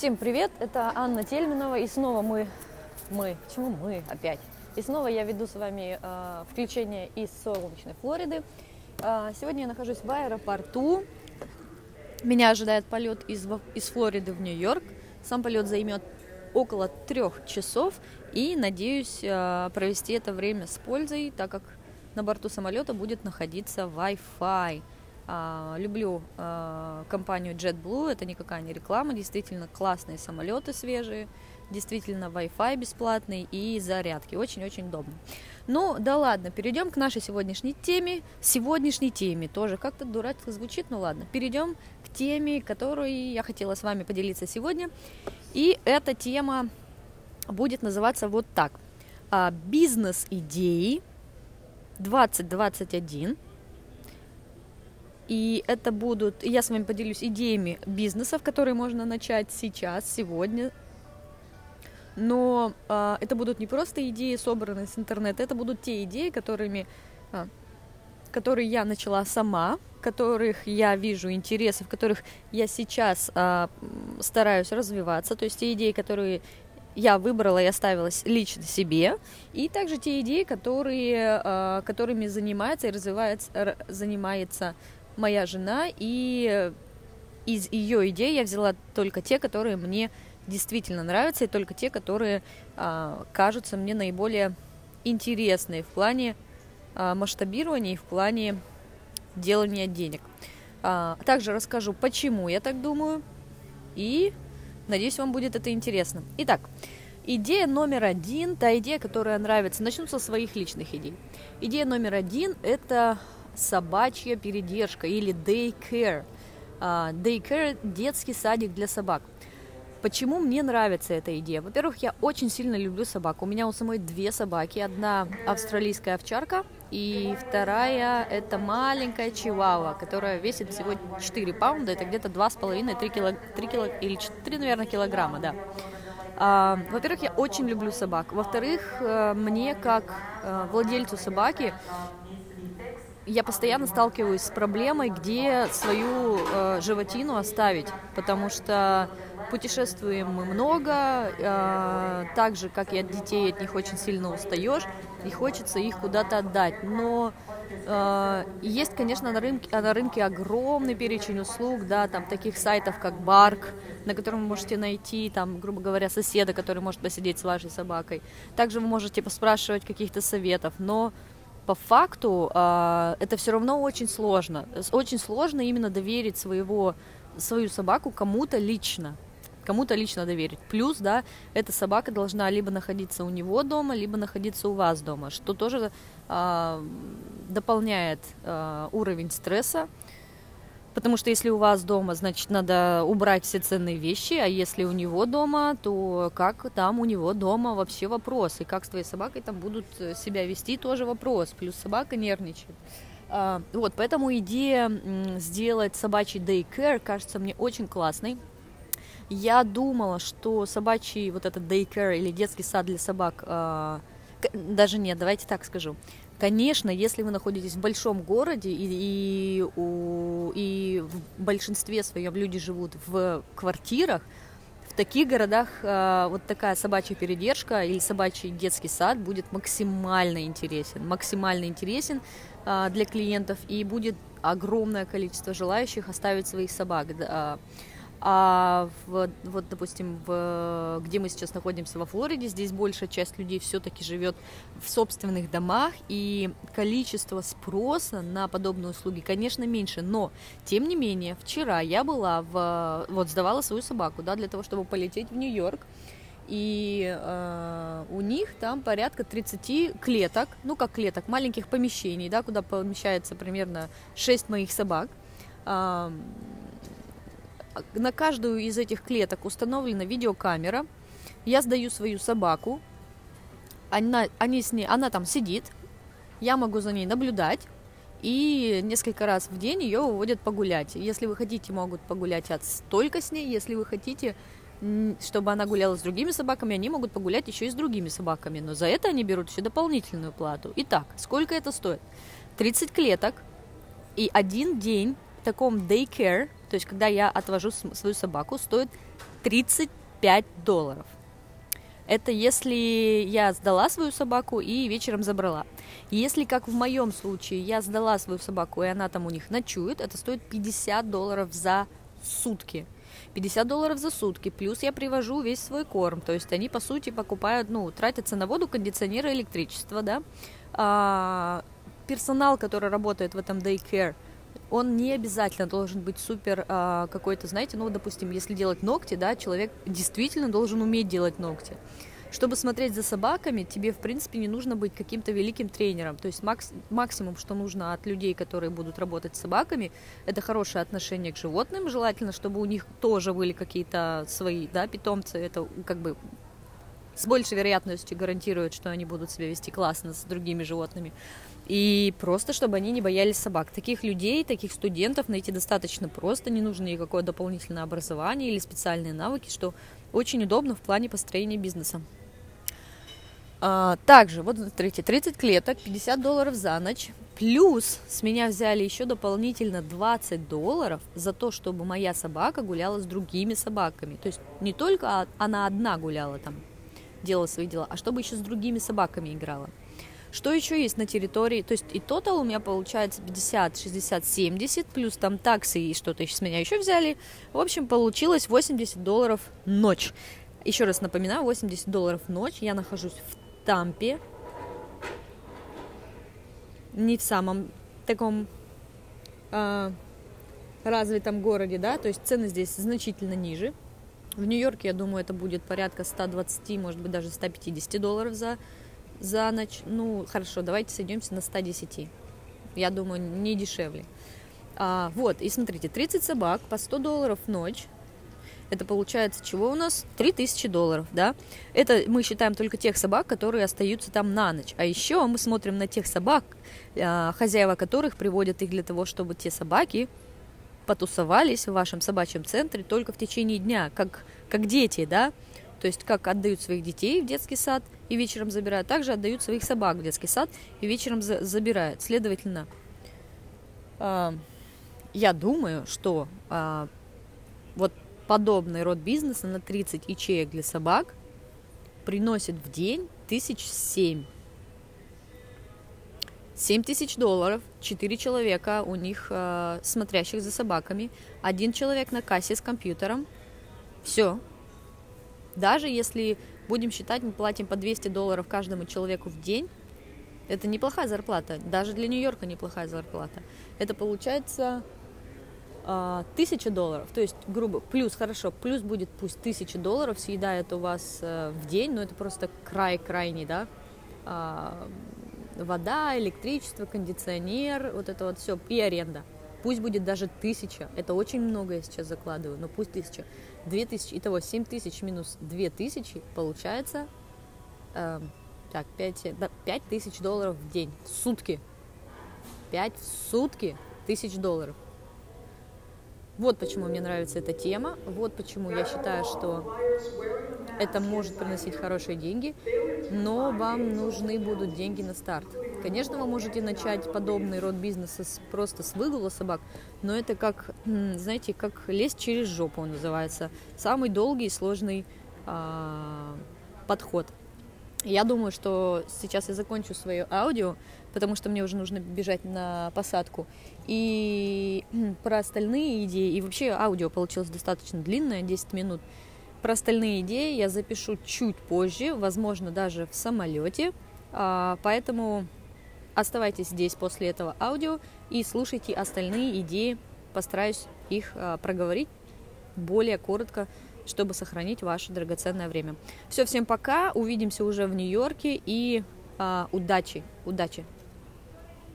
Всем привет, это Анна Тельминова, и снова мы, мы, почему мы опять? И снова я веду с вами э, включение из солнечной Флориды. Э, сегодня я нахожусь в аэропорту. Меня ожидает полет из, из Флориды в Нью-Йорк. Сам полет займет около трех часов, и надеюсь э, провести это время с пользой, так как на борту самолета будет находиться Wi-Fi. А, люблю а, компанию JetBlue, это никакая не реклама, действительно классные самолеты свежие, действительно Wi-Fi бесплатный и зарядки, очень-очень удобно. Ну, да ладно, перейдем к нашей сегодняшней теме. Сегодняшней теме тоже как-то дурацко звучит, ну ладно. Перейдем к теме, которую я хотела с вами поделиться сегодня. И эта тема будет называться вот так. А, Бизнес-идеи 2021 и это будут, я с вами поделюсь идеями бизнесов, которые можно начать сейчас, сегодня. Но а, это будут не просто идеи, собранные с интернета, это будут те идеи, которыми, а, которые я начала сама, которых я вижу интересы, в которых я сейчас а, стараюсь развиваться, то есть те идеи, которые я выбрала и оставила лично себе, и также те идеи, которые, которыми занимается и развивается, занимается моя жена, и из ее идей я взяла только те, которые мне действительно нравятся, и только те, которые а, кажутся мне наиболее интересные в плане а, масштабирования и в плане делания денег. А, также расскажу, почему я так думаю, и надеюсь, вам будет это интересно. Итак, идея номер один, та идея, которая нравится, начну со своих личных идей. Идея номер один – это собачья передержка или daycare. Uh, daycare – детский садик для собак. Почему мне нравится эта идея? Во-первых, я очень сильно люблю собак. У меня у самой две собаки. Одна австралийская овчарка, и вторая – это маленькая чивава, которая весит всего 4 паунда. Это где-то 2,5-3 кило, 3 кило, или 4, наверное, килограмма, да. А, во-первых, я очень люблю собак. Во-вторых, э, мне как э, владельцу собаки я постоянно сталкиваюсь с проблемой, где свою э, животину оставить, потому что путешествуем мы много, э, так же, как и от детей, от них очень сильно устаешь, и хочется их куда-то отдать. Но э, есть, конечно, на рынке, на рынке огромный перечень услуг, да, там таких сайтов, как Барк, на котором вы можете найти, там, грубо говоря, соседа, который может посидеть с вашей собакой. Также вы можете поспрашивать каких-то советов, но по факту э, это все равно очень сложно. Очень сложно именно доверить своего, свою собаку кому-то лично. Кому-то лично доверить. Плюс, да, эта собака должна либо находиться у него дома, либо находиться у вас дома, что тоже э, дополняет э, уровень стресса Потому что если у вас дома, значит, надо убрать все ценные вещи, а если у него дома, то как там у него дома вообще вопрос. И как с твоей собакой там будут э, себя вести, тоже вопрос. Плюс собака нервничает. А, вот, поэтому идея сделать собачий daycare кажется мне очень классной. Я думала, что собачий вот этот daycare или детский сад для собак, а, даже нет, давайте так скажу, Конечно, если вы находитесь в большом городе и, и, у, и в большинстве своем люди живут в квартирах, в таких городах э, вот такая собачья передержка или собачий детский сад будет максимально интересен, максимально интересен э, для клиентов и будет огромное количество желающих оставить своих собак. Да, а в, вот, допустим, в, где мы сейчас находимся во Флориде, здесь большая часть людей все-таки живет в собственных домах, и количество спроса на подобные услуги, конечно, меньше. Но, тем не менее, вчера я была в, вот сдавала свою собаку, да, для того, чтобы полететь в Нью-Йорк. И э, у них там порядка 30 клеток, ну как клеток, маленьких помещений, да, куда помещается примерно 6 моих собак. На каждую из этих клеток установлена видеокамера. Я сдаю свою собаку. Она, они с ней, она там сидит. Я могу за ней наблюдать. И несколько раз в день ее выводят погулять. Если вы хотите, могут погулять от только с ней. Если вы хотите, чтобы она гуляла с другими собаками, они могут погулять еще и с другими собаками. Но за это они берут еще дополнительную плату. Итак, сколько это стоит? 30 клеток и один день таком daycare, то есть когда я отвожу свою собаку, стоит 35 долларов. Это если я сдала свою собаку и вечером забрала. Если, как в моем случае, я сдала свою собаку, и она там у них ночует, это стоит 50 долларов за сутки. 50 долларов за сутки, плюс я привожу весь свой корм, то есть они, по сути, покупают, ну, тратятся на воду, кондиционеры, электричество, да. А, персонал, который работает в этом daycare, он не обязательно должен быть супер а, какой-то, знаете, ну, допустим, если делать ногти, да, человек действительно должен уметь делать ногти. Чтобы смотреть за собаками, тебе, в принципе, не нужно быть каким-то великим тренером. То есть макс, максимум, что нужно от людей, которые будут работать с собаками, это хорошее отношение к животным. Желательно, чтобы у них тоже были какие-то свои да, питомцы. Это как бы с большей вероятностью гарантирует, что они будут себя вести классно с другими животными. И просто, чтобы они не боялись собак. Таких людей, таких студентов найти достаточно просто, не нужно никакое дополнительное образование или специальные навыки, что очень удобно в плане построения бизнеса. А, также, вот смотрите, 30 клеток, 50 долларов за ночь. Плюс с меня взяли еще дополнительно 20 долларов за то, чтобы моя собака гуляла с другими собаками. То есть не только она одна гуляла там, делала свои дела, а чтобы еще с другими собаками играла. Что еще есть на территории? То есть и тотал у меня получается 50, 60, 70, плюс там таксы и что-то с меня еще взяли. В общем, получилось 80 долларов ночь. Еще раз напоминаю, 80 долларов ночь. Я нахожусь в Тампе, не в самом таком э, развитом городе, да, то есть цены здесь значительно ниже. В Нью-Йорке, я думаю, это будет порядка 120, может быть, даже 150 долларов за, за ночь. Ну, хорошо, давайте сойдемся на 110. Я думаю, не дешевле. А, вот, и смотрите, 30 собак по 100 долларов в ночь это получается чего у нас? 3000 долларов, да? Это мы считаем только тех собак, которые остаются там на ночь. А еще мы смотрим на тех собак, а, хозяева которых приводят их для того, чтобы те собаки потусовались в вашем собачьем центре только в течение дня, как, как дети, да? То есть как отдают своих детей в детский сад и вечером забирают, также отдают своих собак в детский сад и вечером за, забирают. Следовательно, э, я думаю, что э, вот подобный род бизнеса на 30 ячеек для собак приносит в день тысяч семь. 7 тысяч долларов, 4 человека у них, э, смотрящих за собаками, один человек на кассе с компьютером. Все. Даже если будем считать, мы платим по 200 долларов каждому человеку в день, это неплохая зарплата. Даже для Нью-Йорка неплохая зарплата. Это получается а, тысяча долларов, то есть, грубо, плюс, хорошо, плюс будет пусть тысяча долларов съедает у вас э, в день, но это просто край крайний, да, а, вода, электричество, кондиционер, вот это вот все, и аренда. Пусть будет даже тысяча, это очень много я сейчас закладываю, но пусть тысяча. Две тысячи, итого семь тысяч минус две тысячи, получается, э, так, пять, пять тысяч долларов в день, в сутки. Пять в сутки тысяч долларов. Вот почему мне нравится эта тема, вот почему я считаю, что это может приносить хорошие деньги, но вам нужны будут деньги на старт. Конечно, вы можете начать подобный род бизнеса с, просто с выгула собак, но это как, знаете, как лезть через жопу он называется. Самый долгий и сложный а, подход. Я думаю, что сейчас я закончу свое аудио, потому что мне уже нужно бежать на посадку. И про остальные идеи, и вообще аудио получилось достаточно длинное, 10 минут. Про остальные идеи я запишу чуть позже, возможно, даже в самолете. А, поэтому оставайтесь здесь после этого аудио и слушайте остальные идеи. Постараюсь их а, проговорить более коротко, чтобы сохранить ваше драгоценное время. Все, всем пока, увидимся уже в Нью-Йорке и а, удачи, удачи!